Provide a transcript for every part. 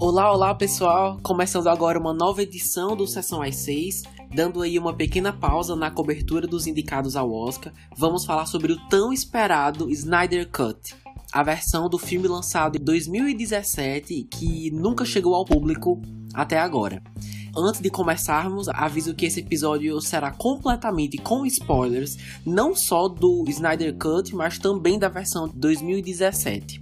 Olá, olá pessoal! Começando agora uma nova edição do Sessão às 6, dando aí uma pequena pausa na cobertura dos indicados ao Oscar, vamos falar sobre o tão esperado Snyder Cut, a versão do filme lançado em 2017 que nunca chegou ao público até agora. Antes de começarmos, aviso que esse episódio será completamente com spoilers, não só do Snyder Cut, mas também da versão 2017.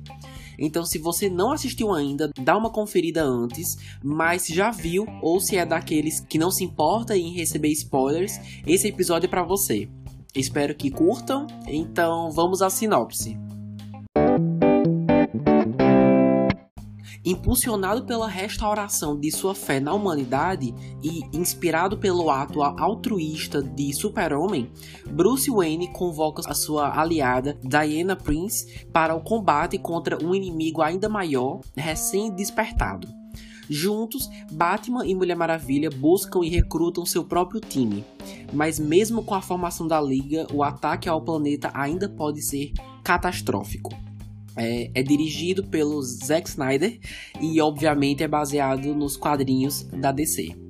Então, se você não assistiu ainda, dá uma conferida antes, mas já viu ou se é daqueles que não se importa em receber spoilers, esse episódio é para você. Espero que curtam. Então, vamos à sinopse. Impulsionado pela restauração de sua fé na humanidade e inspirado pelo ato altruísta de Super-Homem, Bruce Wayne convoca a sua aliada Diana Prince para o combate contra um inimigo ainda maior, recém-despertado. Juntos, Batman e Mulher Maravilha buscam e recrutam seu próprio time. Mas mesmo com a formação da Liga, o ataque ao planeta ainda pode ser catastrófico. É, é, dirigido pelo Zack Snyder e, obviamente, é baseado nos quadrinhos da DC.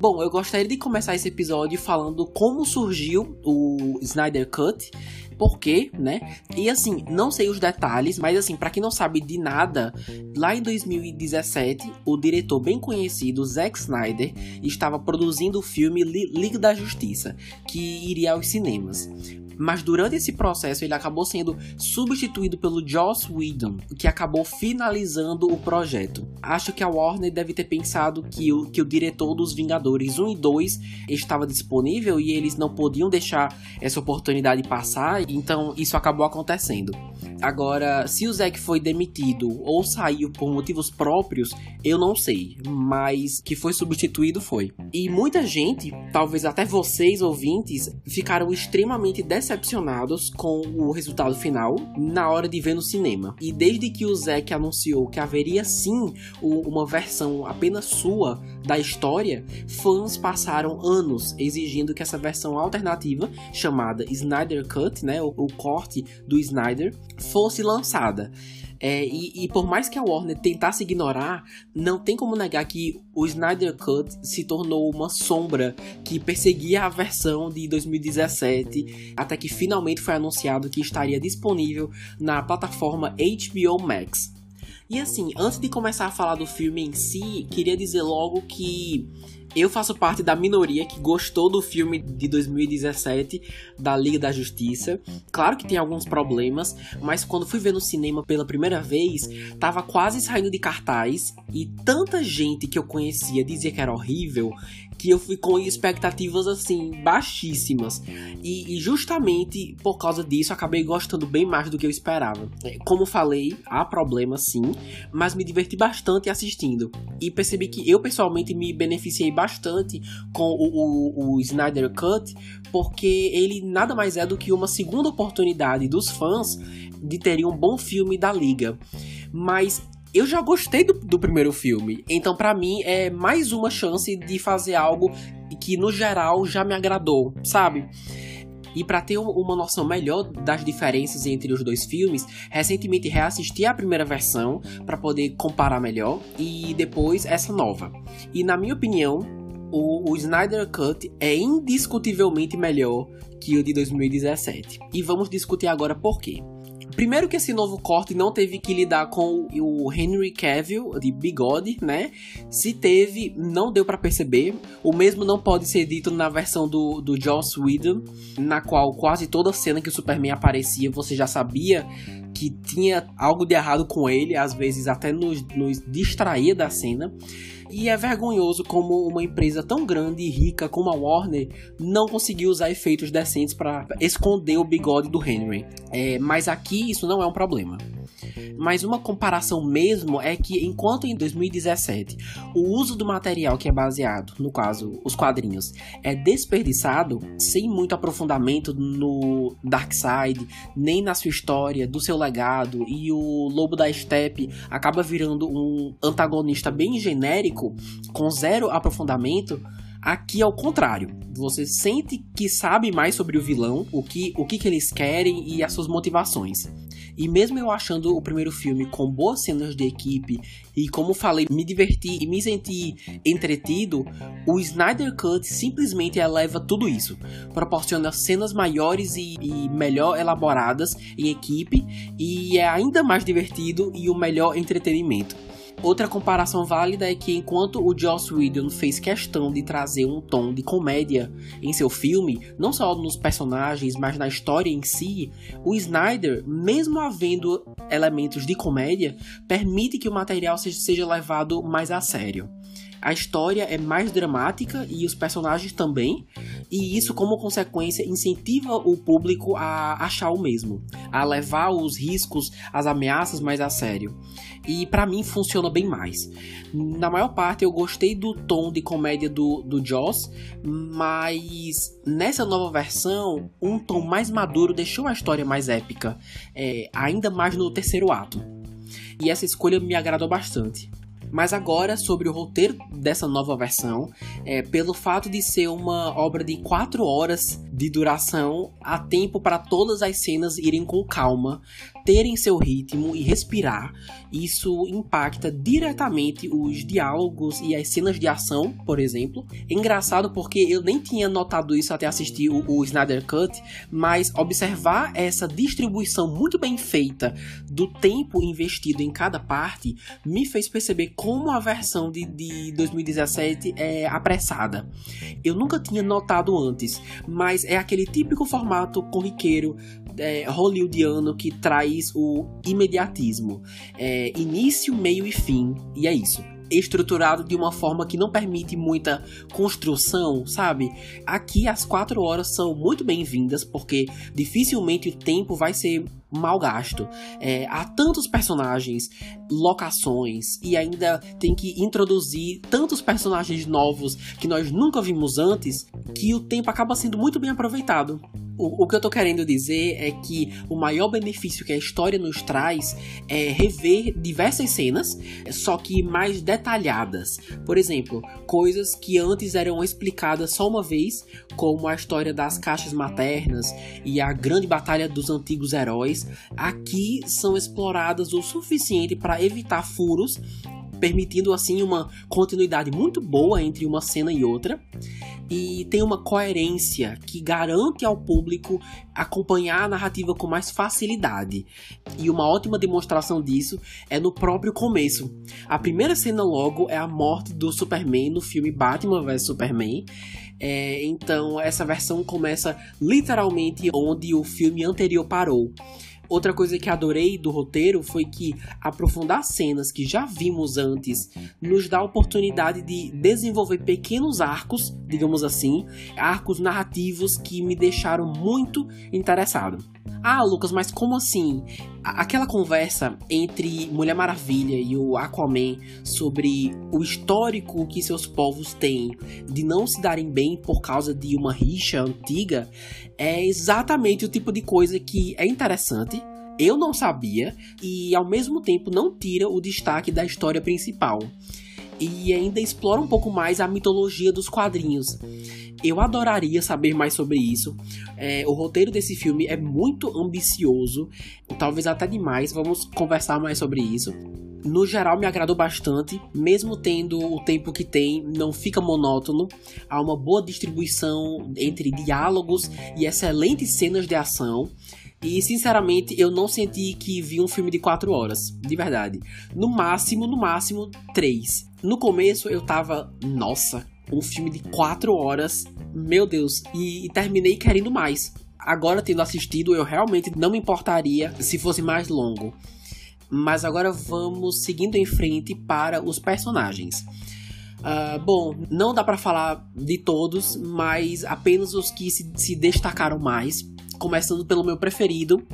Bom, eu gostaria de começar esse episódio falando como surgiu o Snyder Cut, por quê, né? E assim, não sei os detalhes, mas assim, para quem não sabe de nada, lá em 2017, o diretor bem conhecido Zack Snyder estava produzindo o filme Liga da Justiça, que iria aos cinemas mas durante esse processo ele acabou sendo substituído pelo Joss Whedon, que acabou finalizando o projeto. Acho que a Warner deve ter pensado que o, que o diretor dos Vingadores 1 e 2 estava disponível e eles não podiam deixar essa oportunidade passar, então isso acabou acontecendo. Agora, se o Zack foi demitido ou saiu por motivos próprios, eu não sei, mas que foi substituído foi. E muita gente, talvez até vocês ouvintes, ficaram extremamente decepcionados com o resultado final na hora de ver no cinema. E desde que o Zack anunciou que haveria sim uma versão apenas sua da história, fãs passaram anos exigindo que essa versão alternativa, chamada Snyder Cut, né, o, o corte do Snyder, fosse lançada. É, e, e, por mais que a Warner tentasse ignorar, não tem como negar que o Snyder Cut se tornou uma sombra que perseguia a versão de 2017, até que finalmente foi anunciado que estaria disponível na plataforma HBO Max. E assim, antes de começar a falar do filme em si, queria dizer logo que eu faço parte da minoria que gostou do filme de 2017 da Liga da Justiça. Claro que tem alguns problemas, mas quando fui ver no cinema pela primeira vez, tava quase saindo de cartaz e tanta gente que eu conhecia dizia que era horrível que eu fui com expectativas assim baixíssimas e, e, justamente por causa disso acabei gostando bem mais do que eu esperava. É, como falei, há problemas sim, mas me diverti bastante assistindo e percebi que eu pessoalmente me beneficiei bastante com o, o, o Snyder Cut porque ele nada mais é do que uma segunda oportunidade dos fãs de terem um bom filme da liga. Mas eu já gostei do, do primeiro filme, então para mim é mais uma chance de fazer algo que no geral já me agradou, sabe? E para ter uma noção melhor das diferenças entre os dois filmes, recentemente reassisti a primeira versão para poder comparar melhor e depois essa nova. E na minha opinião, o, o Snyder Cut é indiscutivelmente melhor que o de 2017. E vamos discutir agora por quê. Primeiro que esse novo corte não teve que lidar com o Henry Cavill de bigode, né? Se teve, não deu para perceber. O mesmo não pode ser dito na versão do, do Joss Whedon, na qual quase toda cena que o Superman aparecia você já sabia que tinha algo de errado com ele, às vezes até nos, nos distraía da cena. E é vergonhoso como uma empresa tão grande e rica como a Warner não conseguiu usar efeitos decentes para esconder o bigode do Henry. É, mas aqui isso não é um problema. Mas uma comparação mesmo é que enquanto em 2017 o uso do material que é baseado, no caso, os quadrinhos, é desperdiçado sem muito aprofundamento no Darkseid, nem na sua história, do seu legado, e o Lobo da Steppe acaba virando um antagonista bem genérico, com zero aprofundamento, Aqui é o contrário. Você sente que sabe mais sobre o vilão, o que, o que, que eles querem e as suas motivações. E mesmo eu achando o primeiro filme com boas cenas de equipe e como falei, me diverti e me senti entretido, o Snyder Cut simplesmente eleva tudo isso. Proporciona cenas maiores e, e melhor elaboradas em equipe e é ainda mais divertido e o melhor entretenimento. Outra comparação válida é que enquanto o Joss Whedon fez questão de trazer um tom de comédia em seu filme, não só nos personagens, mas na história em si, o Snyder, mesmo havendo elementos de comédia, permite que o material seja levado mais a sério. A história é mais dramática e os personagens também, e isso, como consequência, incentiva o público a achar o mesmo, a levar os riscos, as ameaças mais a sério. E para mim funciona bem mais. Na maior parte eu gostei do tom de comédia do, do Joss, mas nessa nova versão, um tom mais maduro deixou a história mais épica, é, ainda mais no terceiro ato. E essa escolha me agradou bastante. Mas agora sobre o roteiro dessa nova versão, é, pelo fato de ser uma obra de 4 horas de duração, há tempo para todas as cenas irem com calma, terem seu ritmo e respirar. Isso impacta diretamente os diálogos e as cenas de ação, por exemplo. É engraçado porque eu nem tinha notado isso até assistir o, o Snyder Cut, mas observar essa distribuição muito bem feita do tempo investido em cada parte me fez perceber como a versão de, de 2017 é apressada. Eu nunca tinha notado antes, mas é aquele típico formato corriqueiro é, hollywoodiano que traz o imediatismo. É, início, meio e fim, e é isso estruturado de uma forma que não permite muita construção, sabe? Aqui as quatro horas são muito bem-vindas, porque dificilmente o tempo vai ser mal gasto. É, há tantos personagens, locações, e ainda tem que introduzir tantos personagens novos que nós nunca vimos antes, que o tempo acaba sendo muito bem aproveitado o, o que eu tô querendo dizer é que o maior benefício que a história nos traz é rever diversas cenas, só que mais detalhadas. Por exemplo, coisas que antes eram explicadas só uma vez, como a história das caixas maternas e a grande batalha dos antigos heróis, aqui são exploradas o suficiente para evitar furos permitindo assim uma continuidade muito boa entre uma cena e outra e tem uma coerência que garante ao público acompanhar a narrativa com mais facilidade. E uma ótima demonstração disso é no próprio começo. A primeira cena logo é a morte do Superman no filme Batman vs Superman. É, então essa versão começa literalmente onde o filme anterior parou. Outra coisa que adorei do roteiro foi que aprofundar cenas que já vimos antes nos dá a oportunidade de desenvolver pequenos arcos, digamos assim, arcos narrativos que me deixaram muito interessado. Ah, Lucas, mas como assim? Aquela conversa entre Mulher Maravilha e o Aquaman sobre o histórico que seus povos têm de não se darem bem por causa de uma rixa antiga é exatamente o tipo de coisa que é interessante, eu não sabia e ao mesmo tempo não tira o destaque da história principal. E ainda explora um pouco mais a mitologia dos quadrinhos. Eu adoraria saber mais sobre isso. É, o roteiro desse filme é muito ambicioso, talvez até demais. Vamos conversar mais sobre isso. No geral, me agradou bastante, mesmo tendo o tempo que tem, não fica monótono. Há uma boa distribuição entre diálogos e excelentes cenas de ação. E sinceramente, eu não senti que vi um filme de 4 horas, de verdade. No máximo, no máximo, 3. No começo eu tava, nossa, um filme de 4 horas, meu Deus, e, e terminei querendo mais. Agora, tendo assistido, eu realmente não me importaria se fosse mais longo. Mas agora vamos seguindo em frente para os personagens. Uh, bom, não dá para falar de todos, mas apenas os que se, se destacaram mais começando pelo meu preferido,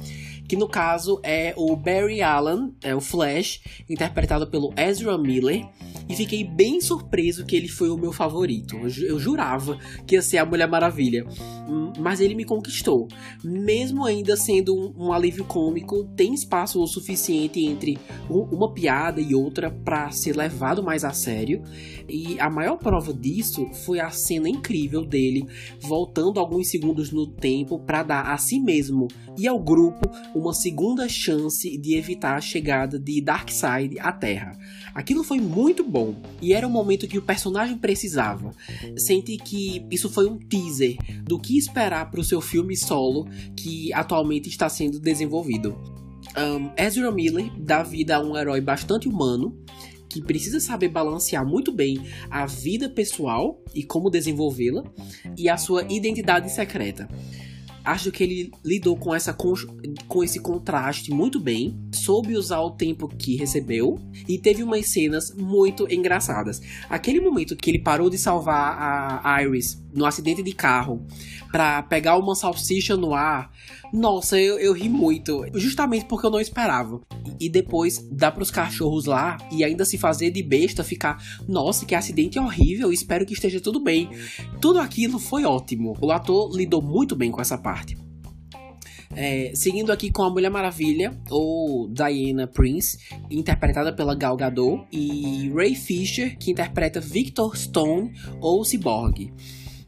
que no caso é o Barry Allen, é o Flash, interpretado pelo Ezra Miller, e fiquei bem surpreso que ele foi o meu favorito. Eu jurava que ia ser a Mulher Maravilha, hum, mas ele me conquistou. Mesmo ainda sendo um, um alívio cômico, tem espaço o suficiente entre uma piada e outra para ser levado mais a sério. E a maior prova disso foi a cena incrível dele voltando alguns segundos no tempo para dar a si mesmo e ao grupo uma segunda chance de evitar a chegada de Darkseid à Terra. Aquilo foi muito bom e era o momento que o personagem precisava. Senti que isso foi um teaser do que esperar para o seu filme solo que atualmente está sendo desenvolvido. Um, Ezra Miller dá vida a um herói bastante humano que precisa saber balancear muito bem a vida pessoal e como desenvolvê-la e a sua identidade secreta. Acho que ele lidou com, essa, com esse contraste muito bem, soube usar o tempo que recebeu e teve umas cenas muito engraçadas. Aquele momento que ele parou de salvar a Iris no acidente de carro para pegar uma salsicha no ar, nossa, eu, eu ri muito. Justamente porque eu não esperava. E depois dá pros cachorros lá e ainda se fazer de besta, ficar, nossa, que acidente horrível, espero que esteja tudo bem. Tudo aquilo foi ótimo. O ator lidou muito bem com essa parte. É, seguindo aqui com a Mulher Maravilha, ou Diana Prince, interpretada pela Gal Gadot, e Ray Fisher, que interpreta Victor Stone, ou Cyborg.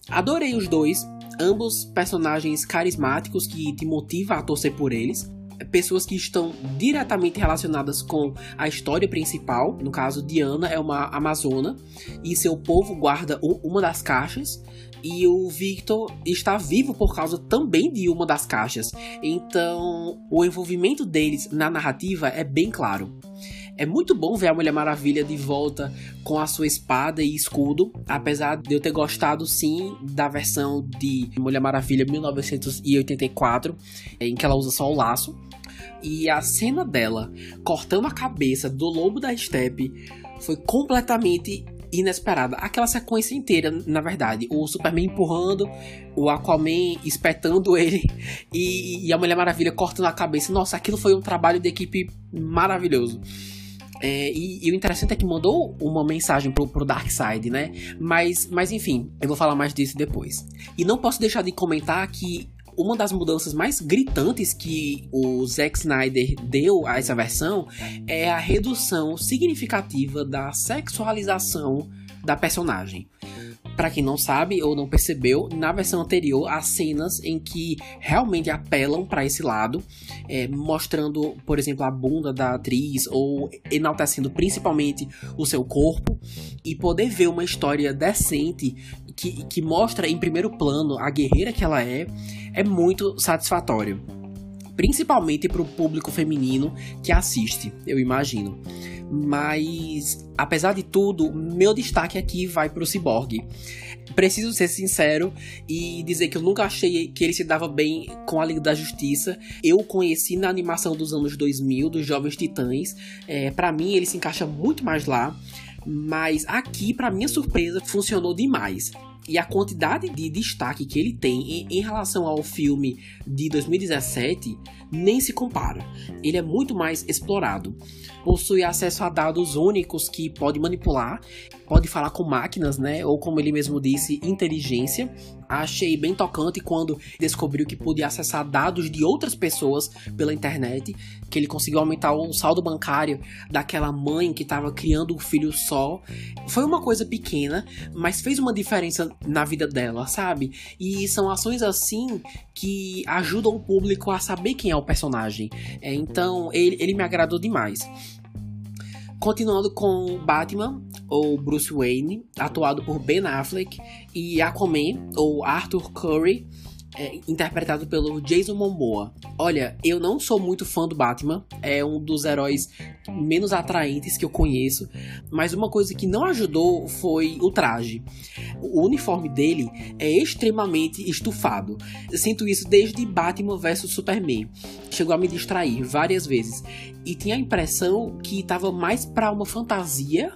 Adorei os dois, ambos personagens carismáticos que te motiva a torcer por eles. Pessoas que estão diretamente relacionadas com a história principal. No caso, Diana é uma amazona e seu povo guarda uma das caixas. E o Victor está vivo por causa também de uma das caixas. Então, o envolvimento deles na narrativa é bem claro. É muito bom ver a Mulher Maravilha de volta com a sua espada e escudo, apesar de eu ter gostado sim da versão de Mulher Maravilha 1984, em que ela usa só o laço. E a cena dela cortando a cabeça do lobo da steppe foi completamente inesperada. Aquela sequência inteira, na verdade. O Superman empurrando, o Aquaman espetando ele e, e, a Mulher Maravilha cortando a cabeça. Nossa, aquilo foi um trabalho de equipe maravilhoso. É, e, e, o interessante é que mandou uma mensagem pro, pro Darkseid, né? Mas, mas enfim, eu vou falar mais disso depois. E não posso deixar de comentar que uma das mudanças mais gritantes que o Zack Snyder deu a essa versão é a redução significativa da sexualização da personagem. Para quem não sabe ou não percebeu, na versão anterior há cenas em que realmente apelam para esse lado, é, mostrando, por exemplo, a bunda da atriz ou enaltecendo principalmente o seu corpo e poder ver uma história decente que, que mostra em primeiro plano a guerreira que ela é, é muito satisfatório. Principalmente para o público feminino que assiste, eu imagino. Mas, apesar de tudo, meu destaque aqui vai pro Cyborg. Preciso ser sincero e dizer que eu nunca achei que ele se dava bem com a Liga da Justiça. Eu o conheci na animação dos anos 2000, dos Jovens Titãs. É, para mim, ele se encaixa muito mais lá. Mas aqui, para minha surpresa, funcionou demais e a quantidade de destaque que ele tem em, em, relação ao filme de 2017 nem se compara. Ele é muito mais explorado. Possui acesso a dados únicos que pode manipular, pode falar com máquinas, né? Ou como ele mesmo disse, inteligência. Achei bem tocante quando descobriu que podia acessar dados de outras pessoas pela internet, que ele conseguiu aumentar o saldo bancário daquela mãe que estava criando um filho só. Foi uma coisa pequena, mas fez uma diferença na vida dela, sabe? E são ações assim que ajudam o público a saber quem é o personagem. É, então, ele, ele me agradou demais. Continuando com Batman, ou Bruce Wayne, atuado por Ben Affleck, e Aquaman, ou Arthur Curry, é, interpretado pelo Jason Momoa. Olha, eu não sou muito fã do Batman, é um dos heróis menos atraentes que eu conheço, mas uma coisa que não ajudou foi o traje. O uniforme dele é extremamente estufado. Eu sinto isso desde Batman vs Superman. Chegou a me distrair várias vezes e tinha a impressão que estava mais para uma fantasia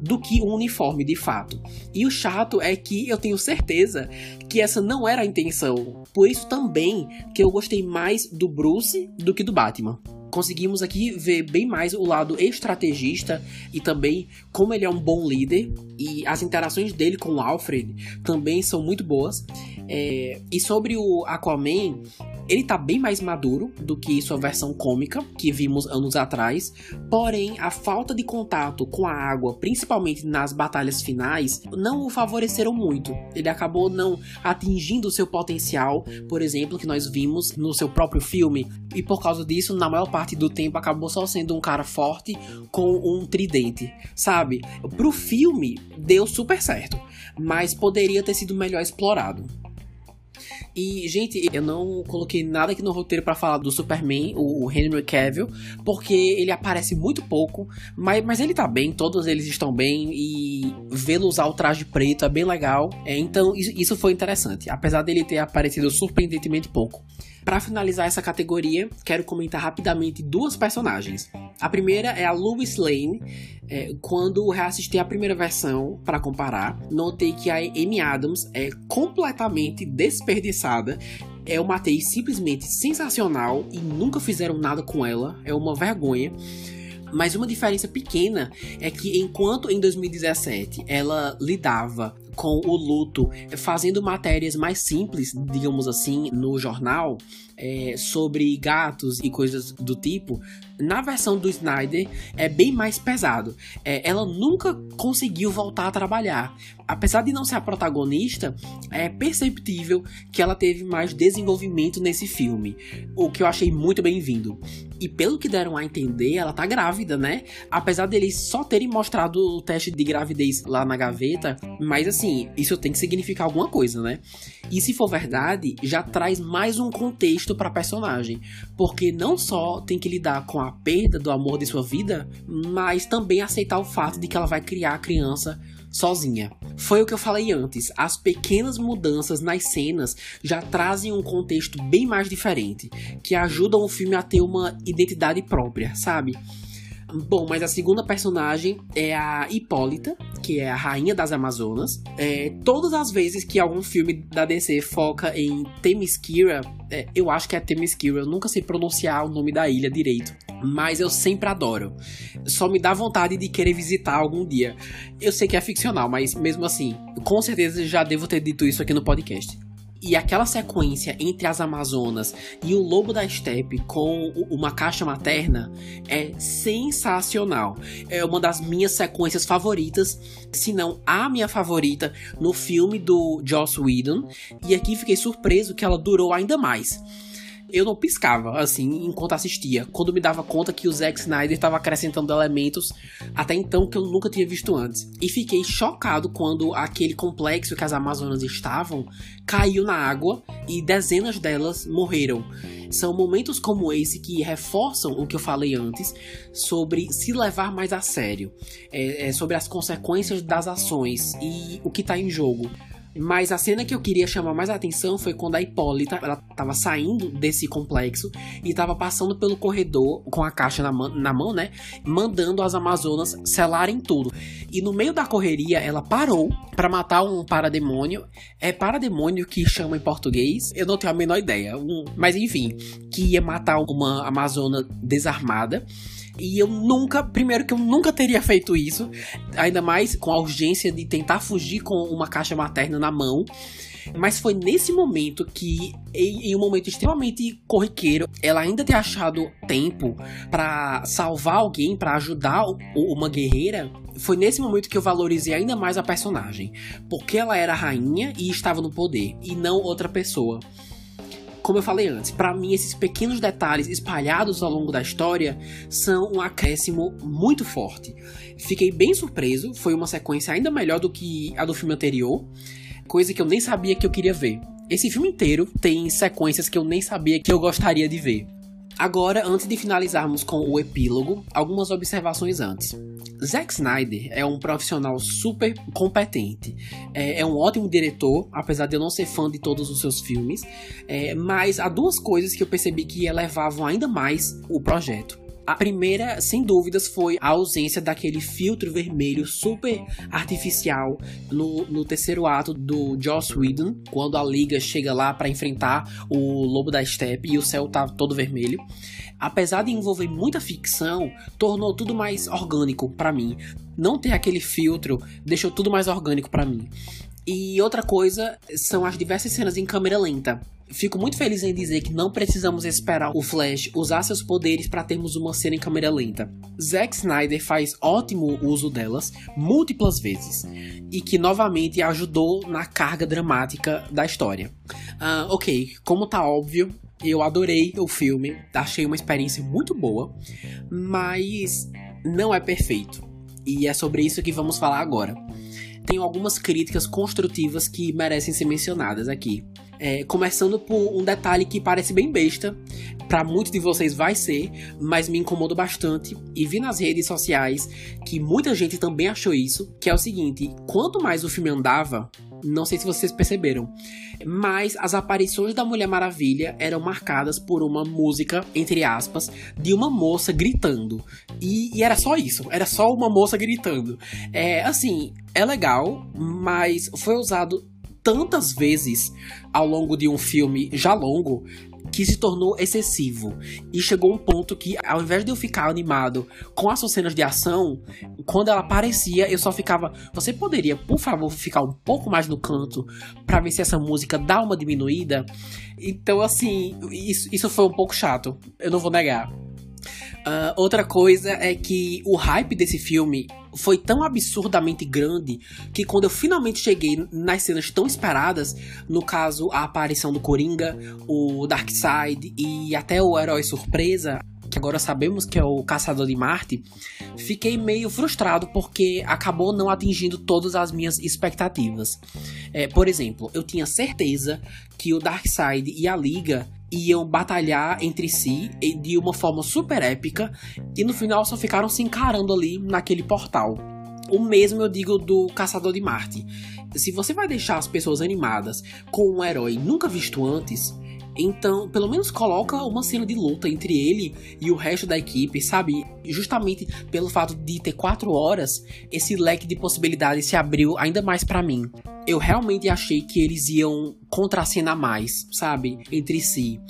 do que um uniforme de fato. E o chato é que eu tenho certeza que essa não era a intenção. Por isso também que eu gostei mais do Bruce do que do Batman conseguimos aqui ver bem mais o lado estrategista e também como ele é um bom líder e as interações dele com o Alfred também são muito boas. É, e sobre o Aquaman, Ele tá bem mais maduro do que sua versão cômica, que vimos anos atrás, porém a falta de contato com a água, principalmente nas batalhas finais, não o favoreceram muito. Ele acabou não atingindo o seu potencial, por exemplo, que nós vimos no seu próprio filme, e por causa disso, na maior parte do tempo, acabou só sendo um cara forte com um tridente, sabe? Pro filme, deu super certo, mas poderia ter sido melhor explorado. E, gente, eu não coloquei nada aqui no roteiro para falar do Superman, o Henry Cavill, porque ele aparece muito pouco, mas, mas ele tá bem, todos eles estão bem, e vê-lo usar o traje preto é bem legal. É, então, isso, isso foi interessante, apesar dele ter aparecido surpreendentemente pouco. Para finalizar essa categoria, quero comentar rapidamente duas personagens. A primeira é a Louis Lane. É, quando reassisti a primeira versão para comparar, notei que a Amy Adams é completamente desperdiçada é uma atriz simplesmente sensacional e nunca fizeram nada com ela. É uma vergonha. Mas uma diferença pequena é que enquanto em 2017 ela lidava com o luto, fazendo matérias mais simples, digamos assim, no jornal, é, sobre gatos e coisas do tipo, na versão do Snyder é bem mais pesado. É, ela nunca conseguiu voltar a trabalhar. Apesar de não ser a protagonista, é perceptível que ela teve mais desenvolvimento nesse filme, o que eu achei muito bem-vindo. E pelo que deram a entender, ela tá grávida, né? Apesar deles só terem mostrado o teste de gravidez lá na gaveta, mas assim, isso tem que significar alguma coisa, né? E se for verdade, já traz mais um contexto para personagem, porque não só tem que lidar com a perda do amor de sua vida, mas também aceitar o fato de que ela vai criar a criança sozinha. Foi o que eu falei antes, as pequenas mudanças nas cenas já trazem um contexto bem mais diferente, que ajudam o filme a ter uma identidade própria, sabe? Bom, mas a segunda personagem é a Hipólita, que é a rainha das Amazonas. É, todas as vezes que algum filme da DC foca em Themyscira, é, eu acho que é Themyscira, eu nunca sei pronunciar o nome da ilha direito. Mas eu sempre adoro. Só me dá vontade de querer visitar algum dia. Eu sei que é ficcional, mas mesmo assim, com certeza já devo ter dito isso aqui no podcast. E aquela sequência entre as Amazonas e o Lobo da Steppe com uma caixa materna é sensacional. É uma das minhas sequências favoritas, se não a minha favorita, no filme do Joss Whedon. E aqui fiquei surpreso que ela durou ainda mais eu não piscava, assim, enquanto assistia. Quando me dava conta que o Zack Snyder estava acrescentando elementos até então que eu nunca tinha visto antes. E fiquei chocado quando aquele complexo que as Amazonas estavam caiu na água e dezenas delas morreram. São momentos como esse que reforçam o que eu falei antes sobre se levar mais a sério, é, é sobre as consequências das ações e o que está em jogo. Mas a cena que eu queria chamar mais a atenção foi quando a Hipólita, ela tava saindo desse complexo e tava passando pelo corredor com a caixa na, na mão, né? Mandando as Amazonas selarem tudo. E no meio da correria, ela parou para matar um parademônio. É parademônio que chama em português? Eu não tenho a menor ideia. Um, mas enfim, que ia matar uma Amazona desarmada. E eu nunca, primeiro que eu nunca teria feito isso, ainda mais com a urgência de tentar fugir com uma caixa materna na mão. Mas foi nesse momento que, em, um momento extremamente corriqueiro, ela ainda ter achado tempo para salvar alguém, para ajudar uma guerreira. Foi nesse momento que eu valorizei ainda mais a personagem, porque ela era rainha e estava no poder, e não outra pessoa como eu falei antes, para mim esses pequenos detalhes espalhados ao longo da história são um acréscimo muito forte. Fiquei bem surpreso, foi uma sequência ainda melhor do que a do filme anterior, coisa que eu nem sabia que eu queria ver. Esse filme inteiro tem sequências que eu nem sabia que eu gostaria de ver. Agora, antes de finalizarmos com o epílogo, algumas observações antes. Zack Snyder é um profissional super competente. É, é, um ótimo diretor, apesar de eu não ser fã de todos os seus filmes. É, mas há duas coisas que eu percebi que elevavam ainda mais o projeto. A primeira, sem dúvidas, foi a ausência daquele filtro vermelho super artificial no, no terceiro ato do Joss Whedon, quando a Liga chega lá para enfrentar o Lobo da Steppe e o céu tá todo vermelho. Apesar de envolver muita ficção, tornou tudo mais orgânico para mim. Não ter aquele filtro deixou tudo mais orgânico para mim. E outra coisa são as diversas cenas em câmera lenta. Fico muito feliz em dizer que não precisamos esperar o Flash usar seus poderes para termos uma cena em câmera lenta. Zack Snyder faz ótimo uso delas múltiplas vezes e que novamente ajudou na carga dramática da história. Uh, ok, como tá óbvio, eu adorei o filme, achei uma experiência muito boa, mas não é perfeito. E é sobre isso que vamos falar agora. Tenho algumas críticas construtivas que merecem ser mencionadas aqui. É, começando por um detalhe que parece bem besta, para muitos de vocês vai ser, mas me incomodou bastante e vi nas redes sociais que muita gente também achou isso, que é o seguinte, quanto mais o filme andava, não sei se vocês perceberam, mas as aparições da Mulher Maravilha eram marcadas por uma música, entre aspas, de uma moça gritando. E, e era só isso, era só uma moça gritando. É assim, é legal, mas foi usado tantas vezes ao longo de um filme já longo que se tornou excessivo. E chegou um ponto que, ao invés de eu ficar animado com as suas cenas de ação, quando ela aparecia, eu só ficava. Você poderia, por favor, ficar um pouco mais no canto para ver se essa música dá uma diminuída? Então, assim, isso, isso foi um pouco chato. Eu não vou negar. Uh, outra coisa é que o hype desse filme foi tão absurdamente grande que quando eu finalmente cheguei nas cenas tão esperadas, no caso a aparição do Coringa, o Darkseid e até o herói surpresa, que agora sabemos que é o Caçador de Marte, fiquei meio frustrado porque acabou não atingindo todas as minhas expectativas. É, por exemplo, eu tinha certeza que o Darkseid e a Liga iam batalhar entre si de uma forma super épica e no final só ficaram se encarando ali naquele portal. O mesmo eu digo do Caçador de Marte. Se você vai deixar as pessoas animadas com um herói nunca visto antes, então, pelo menos coloca uma cena de luta entre ele e o resto da equipe, sabe? Justamente pelo fato de ter quatro horas, esse leque de possibilidades se abriu ainda mais para mim. Eu realmente achei que eles iam contracenar mais, sabe? Entre si.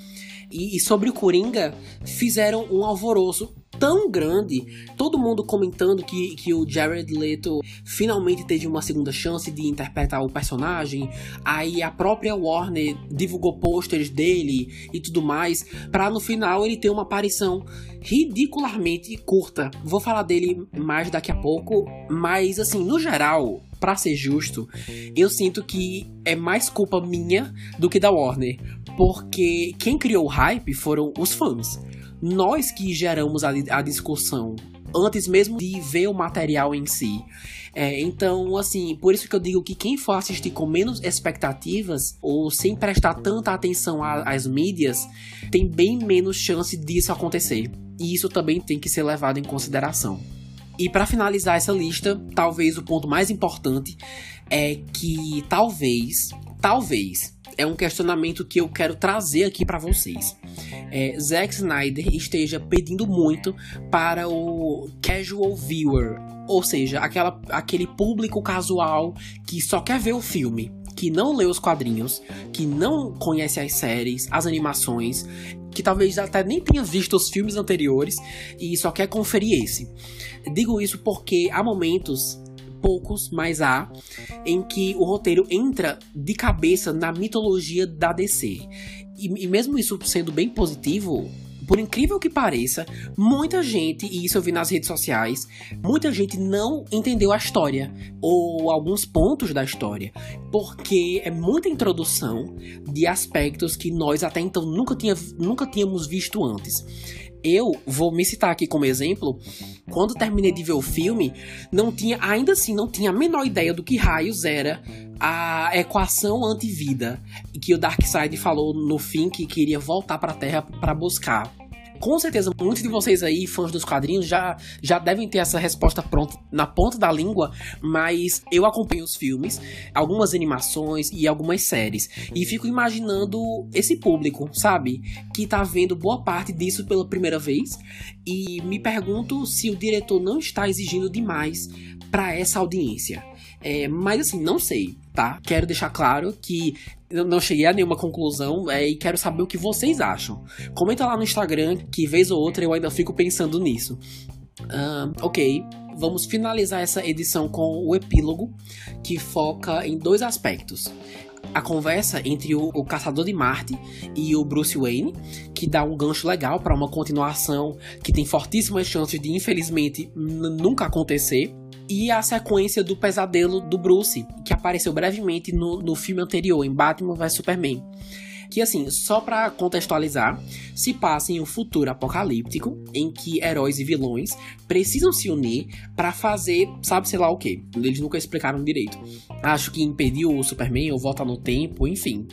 E, e sobre o Coringa, fizeram um alvoroço tão grande, todo mundo comentando que, que o Jared Leto finalmente teve uma segunda chance de interpretar o personagem. Aí a própria Warner divulgou posters dele e tudo mais, para no final ele ter uma aparição ridicularmente curta. Vou falar dele mais daqui a pouco, mas assim, no geral, para ser justo, eu sinto que é mais culpa minha do que da Warner, porque quem criou o hype foram os fãs nós que geramos a, a discussão antes mesmo de ver o material em si. É, então, assim, por isso que eu digo que quem for assistir com menos expectativas ou sem prestar tanta atenção às mídias, tem bem menos chance disso acontecer. E isso também tem que ser levado em consideração. E para finalizar essa lista, talvez o ponto mais importante é que talvez, talvez é um questionamento que eu quero trazer aqui para vocês. É, Zack Snyder esteja pedindo muito para o casual viewer, ou seja, aquela, aquele público casual que só quer ver o filme, que não lê os quadrinhos, que não conhece as séries, as animações, que talvez até nem tenha visto os filmes anteriores e só quer conferir esse. Digo isso porque há momentos poucos, mas há, em que o roteiro entra de cabeça na mitologia da DC. E, e mesmo isso sendo bem positivo, por incrível que pareça, muita gente, e isso eu vi nas redes sociais, muita gente não entendeu a história, ou alguns pontos da história, porque é muita introdução de aspectos que nós até então nunca, tinha, nunca tínhamos visto antes. Eu vou me citar aqui como exemplo. Quando terminei de ver o filme, não tinha, ainda assim, não tinha a menor ideia do que raios era a equação antivida que o Darkseid falou no fim que queria voltar para a Terra para buscar com certeza muitos de vocês aí, fãs dos quadrinhos, já, já devem ter essa resposta pronta na ponta da língua, mas eu acompanho os filmes, algumas animações e algumas séries, e fico imaginando esse público, sabe? Que tá vendo boa parte disso pela primeira vez, e me pergunto se o diretor não está exigindo demais para essa audiência. É, mas assim, não sei, tá? Quero deixar claro que eu não cheguei a nenhuma conclusão é, e quero saber o que vocês acham. Comenta lá no Instagram que vez ou outra eu ainda fico pensando nisso. Uh, ok, vamos finalizar essa edição com o epílogo que foca em dois aspectos. a conversa entre o, o, Caçador de Marte e o Bruce Wayne, que dá um gancho legal para uma continuação que tem fortíssimas chances de, infelizmente, nunca acontecer. E a sequência do pesadelo do Bruce, que apareceu brevemente no, no filme anterior, em Batman vs Superman que assim, só para contextualizar, se passa em um futuro apocalíptico em que heróis e vilões precisam se unir para fazer, sabe sei lá o que. Eles nunca explicaram direito. Acho que impedir o Superman ou voltar no tempo, enfim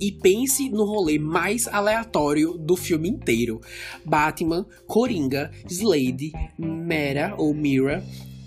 e pense no rolê mais aleatório do filme inteiro. Batman, Coringa, Slade, Mera ou Mira,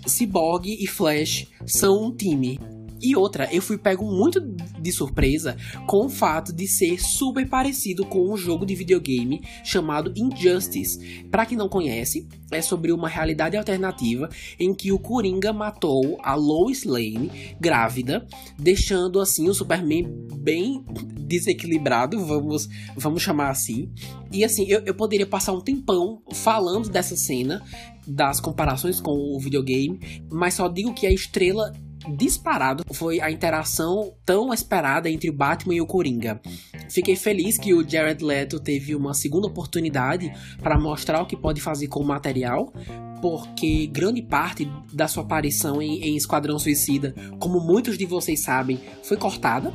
Cyborg e Flash são um time. E outra, eu fui pego muito de surpresa com o fato de ser super parecido com um jogo de videogame chamado Injustice. Para quem não conhece, é sobre uma realidade alternativa em que o Coringa matou a Lois Lane grávida, deixando assim o Superman bem desequilibrado, vamos, vamos chamar assim. E assim, eu, eu poderia passar um tempão falando dessa cena, das comparações com o videogame, mas só digo que a estrela disparado foi a interação tão esperada entre o Batman e o Coringa. Fiquei feliz que o Jared Leto teve uma segunda oportunidade para mostrar o que pode fazer com o material, porque grande parte da sua aparição em, em Esquadrão Suicida, como muitos de vocês sabem, foi cortada.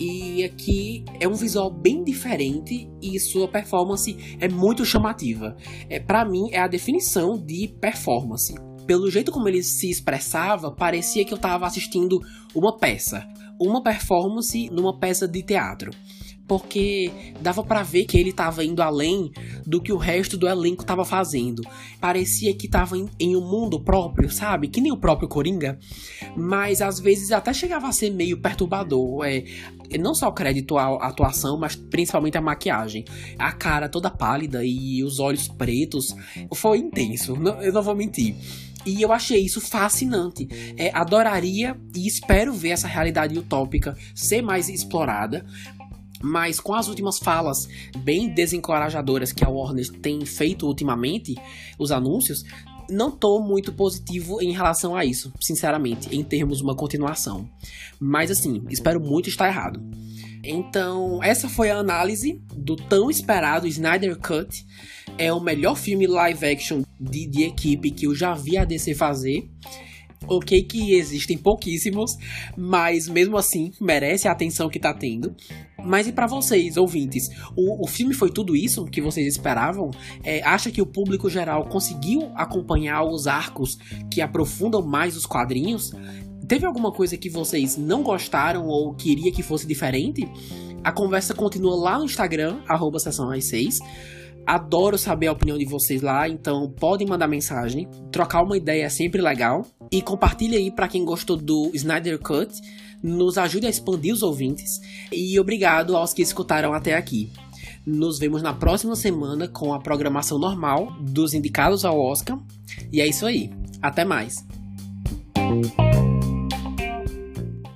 E aqui é um visual bem diferente e sua performance é muito chamativa. É, para mim, é a definição de performance pelo jeito como ele se expressava, parecia que eu estava assistindo uma peça, uma performance numa peça de teatro. Porque dava para ver que ele estava indo além do que o resto do elenco estava fazendo. Parecia que estava em, em um mundo próprio, sabe? Que nem o próprio Coringa. Mas às vezes até chegava a ser meio perturbador. É, não só crédito à atuação, mas principalmente a maquiagem. A cara toda pálida e os olhos pretos. Foi intenso, não, eu não vou mentir. E eu achei isso fascinante. É, adoraria e espero ver essa realidade utópica ser mais explorada. Mas com as últimas falas bem desencorajadoras que a Warner tem feito ultimamente, os anúncios, não tô muito positivo em relação a isso, sinceramente, em termos de uma continuação. Mas assim, espero muito estar errado. Então, essa foi a análise do tão esperado Snyder Cut. É o melhor filme live action de, de equipe que eu já vi a DC fazer. Ok, que existem pouquíssimos, mas mesmo assim merece a atenção que tá tendo. Mas e para vocês, ouvintes, o, o filme foi tudo isso que vocês esperavam? É, acha que o público geral conseguiu acompanhar os arcos que aprofundam mais os quadrinhos? Teve alguma coisa que vocês não gostaram ou queria que fosse diferente? A conversa continua lá no Instagram, arroba sessão 6. Adoro saber a opinião de vocês lá, então podem mandar mensagem. Trocar uma ideia é sempre legal. E compartilhe aí para quem gostou do Snyder Cut. Nos ajude a expandir os ouvintes. E obrigado aos que escutaram até aqui. Nos vemos na próxima semana com a programação normal dos indicados ao Oscar. E é isso aí. Até mais.